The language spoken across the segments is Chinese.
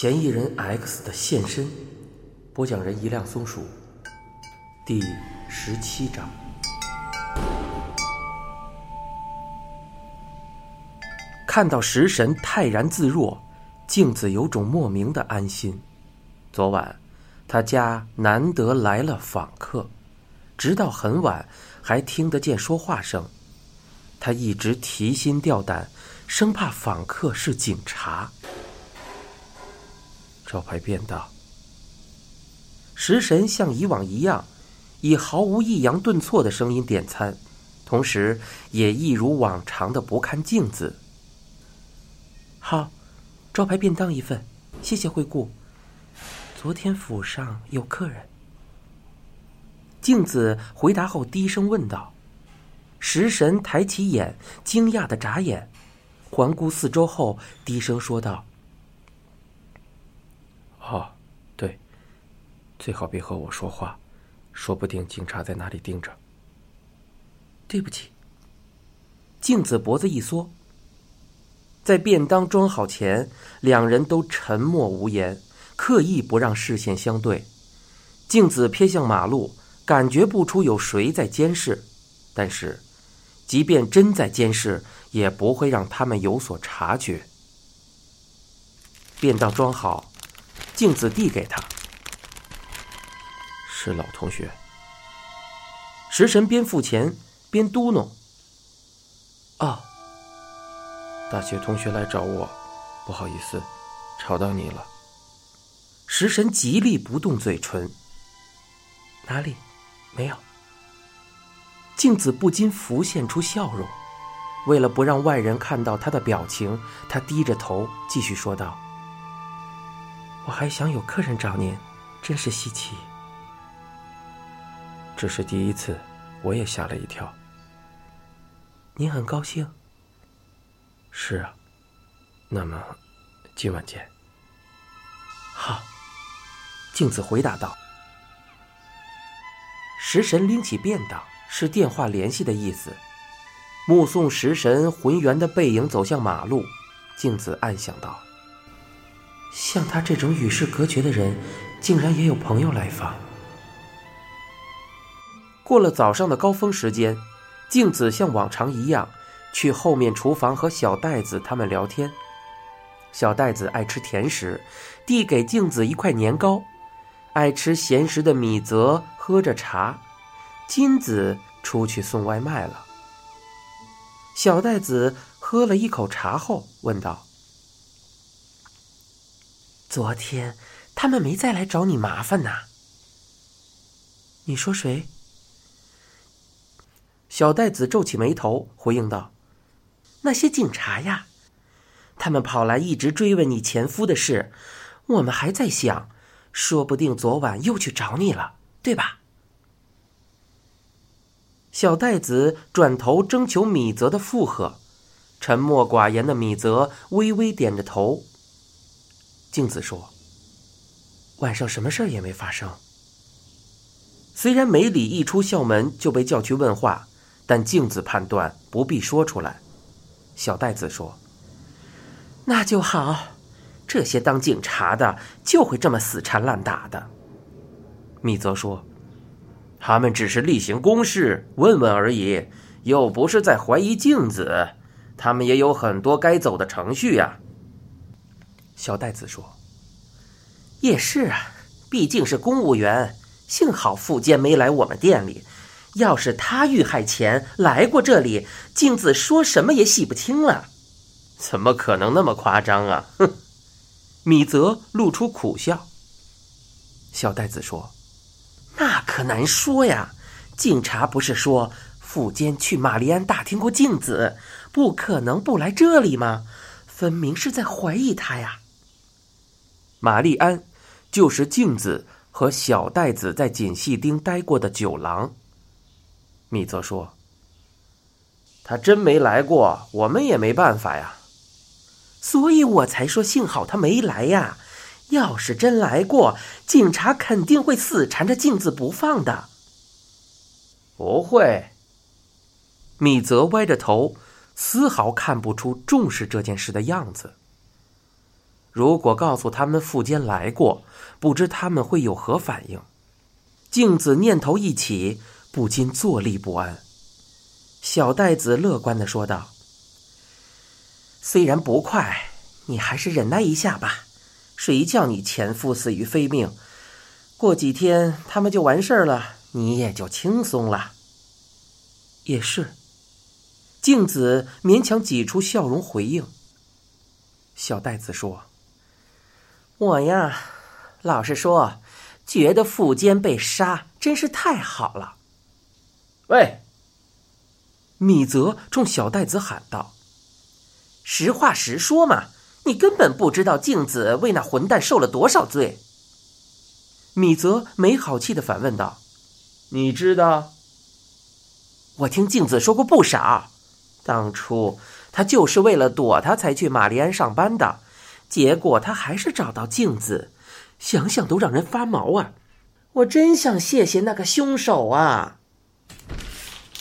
嫌疑人 X 的现身，播讲人一辆松鼠，第十七章。看到食神泰然自若，镜子有种莫名的安心。昨晚，他家难得来了访客，直到很晚还听得见说话声。他一直提心吊胆，生怕访客是警察。招牌便当。食神像以往一样，以毫无抑扬顿挫的声音点餐，同时也一如往常的不看镜子。好，招牌便当一份，谢谢惠顾。昨天府上有客人。镜子回答后低声问道：“食神抬起眼，惊讶的眨眼，环顾四周后，低声说道。”哦，对，最好别和我说话，说不定警察在那里盯着。对不起。镜子脖子一缩，在便当装好前，两人都沉默无言，刻意不让视线相对。镜子瞥向马路，感觉不出有谁在监视，但是，即便真在监视，也不会让他们有所察觉。便当装好。镜子递给他，是老同学。食神边付钱边嘟哝：“哦，大学同学来找我，不好意思，吵到你了。”食神极力不动嘴唇。哪里？没有。镜子不禁浮现出笑容。为了不让外人看到他的表情，他低着头继续说道。我还想有客人找您，真是稀奇。这是第一次，我也吓了一跳。您很高兴？是啊。那么，今晚见。好，镜子回答道。食神拎起便当，是电话联系的意思。目送食神浑圆的背影走向马路，镜子暗想道。像他这种与世隔绝的人，竟然也有朋友来访。过了早上的高峰时间，镜子像往常一样去后面厨房和小袋子他们聊天。小袋子爱吃甜食，递给镜子一块年糕；爱吃咸食的米泽喝着茶。金子出去送外卖了。小袋子喝了一口茶后问道。昨天他们没再来找你麻烦呐？你说谁？小袋子皱起眉头回应道：“那些警察呀，他们跑来一直追问你前夫的事。我们还在想，说不定昨晚又去找你了，对吧？”小袋子转头征求米泽的附和，沉默寡言的米泽微微点着头。镜子说：“晚上什么事儿也没发生。虽然梅里一出校门就被叫去问话，但镜子判断不必说出来。”小袋子说：“那就好，这些当警察的就会这么死缠烂打的。”米泽说：“他们只是例行公事，问问而已，又不是在怀疑镜子。他们也有很多该走的程序呀。”小袋子说：“也是啊，毕竟是公务员。幸好富坚没来我们店里，要是他遇害前来过这里，镜子说什么也洗不清了。怎么可能那么夸张啊？”哼，米泽露出苦笑。小袋子说：“那可难说呀。警察不是说富坚去玛丽安打听过镜子，不可能不来这里吗？分明是在怀疑他呀。”玛丽安，就是镜子和小袋子在锦细町待过的酒廊。米泽说：“他真没来过，我们也没办法呀。所以我才说幸好他没来呀。要是真来过，警察肯定会死缠着镜子不放的。”不会。米泽歪着头，丝毫看不出重视这件事的样子。如果告诉他们富坚来过，不知他们会有何反应。镜子念头一起，不禁坐立不安。小袋子乐观的说道：“虽然不快，你还是忍耐一下吧。谁叫你前夫死于非命？过几天他们就完事儿了，你也就轻松了。”也是。镜子勉强挤出笑容回应。小袋子说：“我呀，老实说。”觉得富坚被杀真是太好了。喂！米泽冲小袋子喊道：“实话实说嘛，你根本不知道镜子为那混蛋受了多少罪。”米泽没好气的反问道：“你知道？我听镜子说过不少。当初他就是为了躲他才去玛丽安上班的，结果他还是找到镜子。”想想都让人发毛啊！我真想谢谢那个凶手啊！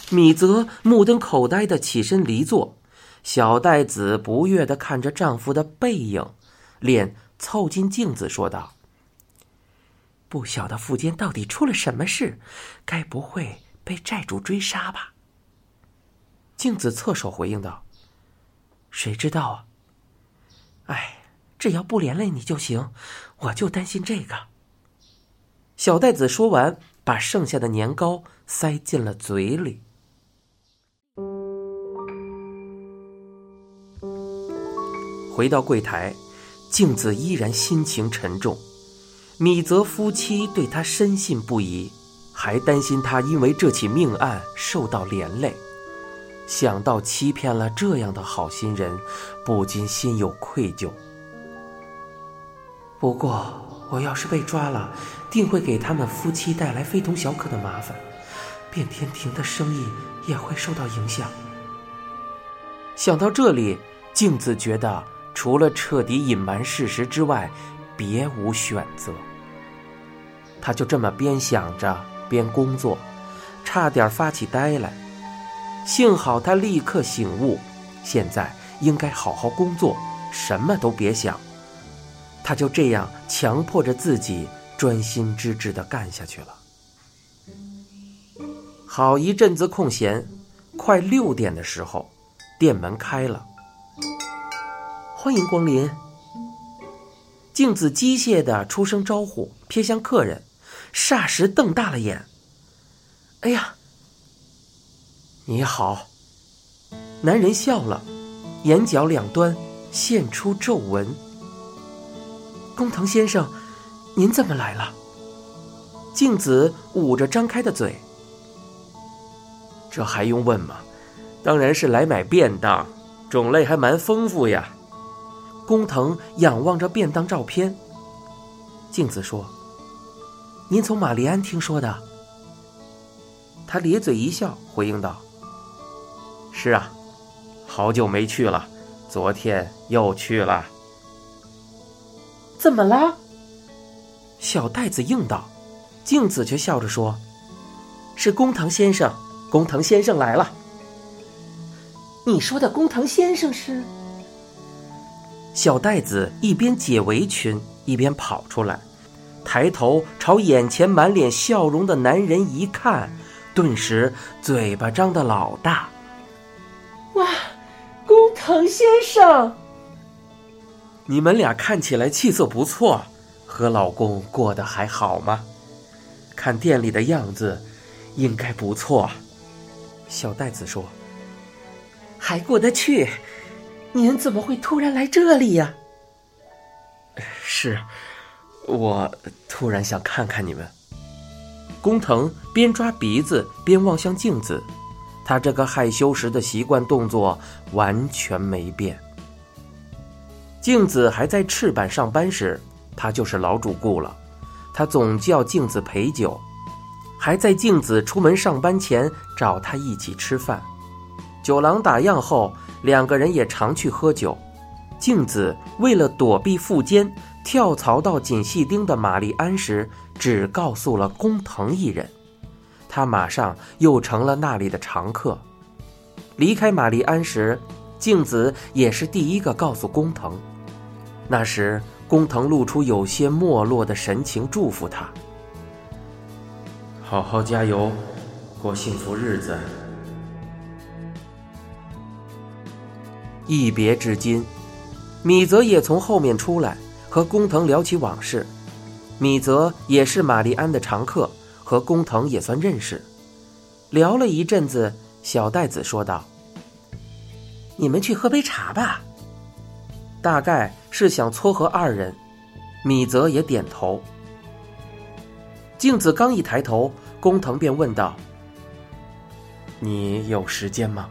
米泽目瞪口呆的起身离座，小袋子不悦的看着丈夫的背影，脸凑近镜子说道：“不晓得富坚到底出了什么事，该不会被债主追杀吧？”镜子侧手回应道：“谁知道啊？哎。”只要不连累你就行，我就担心这个。小袋子说完，把剩下的年糕塞进了嘴里。回到柜台，镜子依然心情沉重。米泽夫妻对他深信不疑，还担心他因为这起命案受到连累。想到欺骗了这样的好心人，不禁心有愧疚。不过，我要是被抓了，定会给他们夫妻带来非同小可的麻烦，变天庭的生意也会受到影响。想到这里，镜子觉得除了彻底隐瞒事实之外，别无选择。他就这么边想着边工作，差点发起呆来。幸好他立刻醒悟，现在应该好好工作，什么都别想。他就这样强迫着自己专心致志的干下去了。好一阵子空闲，快六点的时候，店门开了，欢迎光临。镜子机械的出声招呼，瞥向客人，霎时瞪大了眼。哎呀，你好！男人笑了，眼角两端现出皱纹。工藤先生，您怎么来了？镜子捂着张开的嘴。这还用问吗？当然是来买便当，种类还蛮丰富呀。工藤仰望着便当照片。镜子说：“您从玛丽安听说的？”他咧嘴一笑，回应道：“是啊，好久没去了，昨天又去了。”怎么了？小袋子应道，镜子却笑着说：“是工藤先生，工藤先生来了。”你说的工藤先生是？小袋子一边解围裙一边跑出来，抬头朝眼前满脸笑容的男人一看，顿时嘴巴张得老大。哇，工藤先生！你们俩看起来气色不错，和老公过得还好吗？看店里的样子，应该不错。小袋子说：“还过得去。”您怎么会突然来这里呀？是，我突然想看看你们。工藤边抓鼻子边望向镜子，他这个害羞时的习惯动作完全没变。镜子还在赤坂上班时，他就是老主顾了。他总叫镜子陪酒，还在镜子出门上班前找他一起吃饭。酒廊打烊后，两个人也常去喝酒。镜子为了躲避富坚，跳槽到锦细町的玛丽安时，只告诉了工藤一人。他马上又成了那里的常客。离开玛丽安时。镜子也是第一个告诉工藤，那时，工藤露出有些没落的神情，祝福他：“好好加油，过幸福日子。”一别至今，米泽也从后面出来，和工藤聊起往事。米泽也是玛丽安的常客，和工藤也算认识。聊了一阵子，小袋子说道：“你们去喝杯茶吧。”大概是想撮合二人，米泽也点头。镜子刚一抬头，工藤便问道：“你有时间吗？”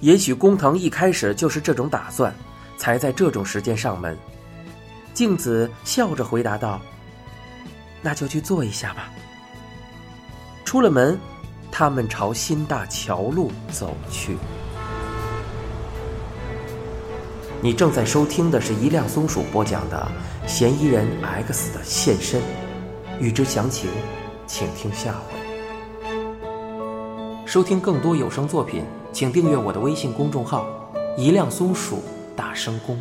也许工藤一开始就是这种打算，才在这种时间上门。镜子笑着回答道：“那就去坐一下吧。”出了门，他们朝新大桥路走去。你正在收听的是一辆松鼠播讲的《嫌疑人 X 的现身》，欲知详情，请听下回。收听更多有声作品，请订阅我的微信公众号“一辆松鼠大声公”。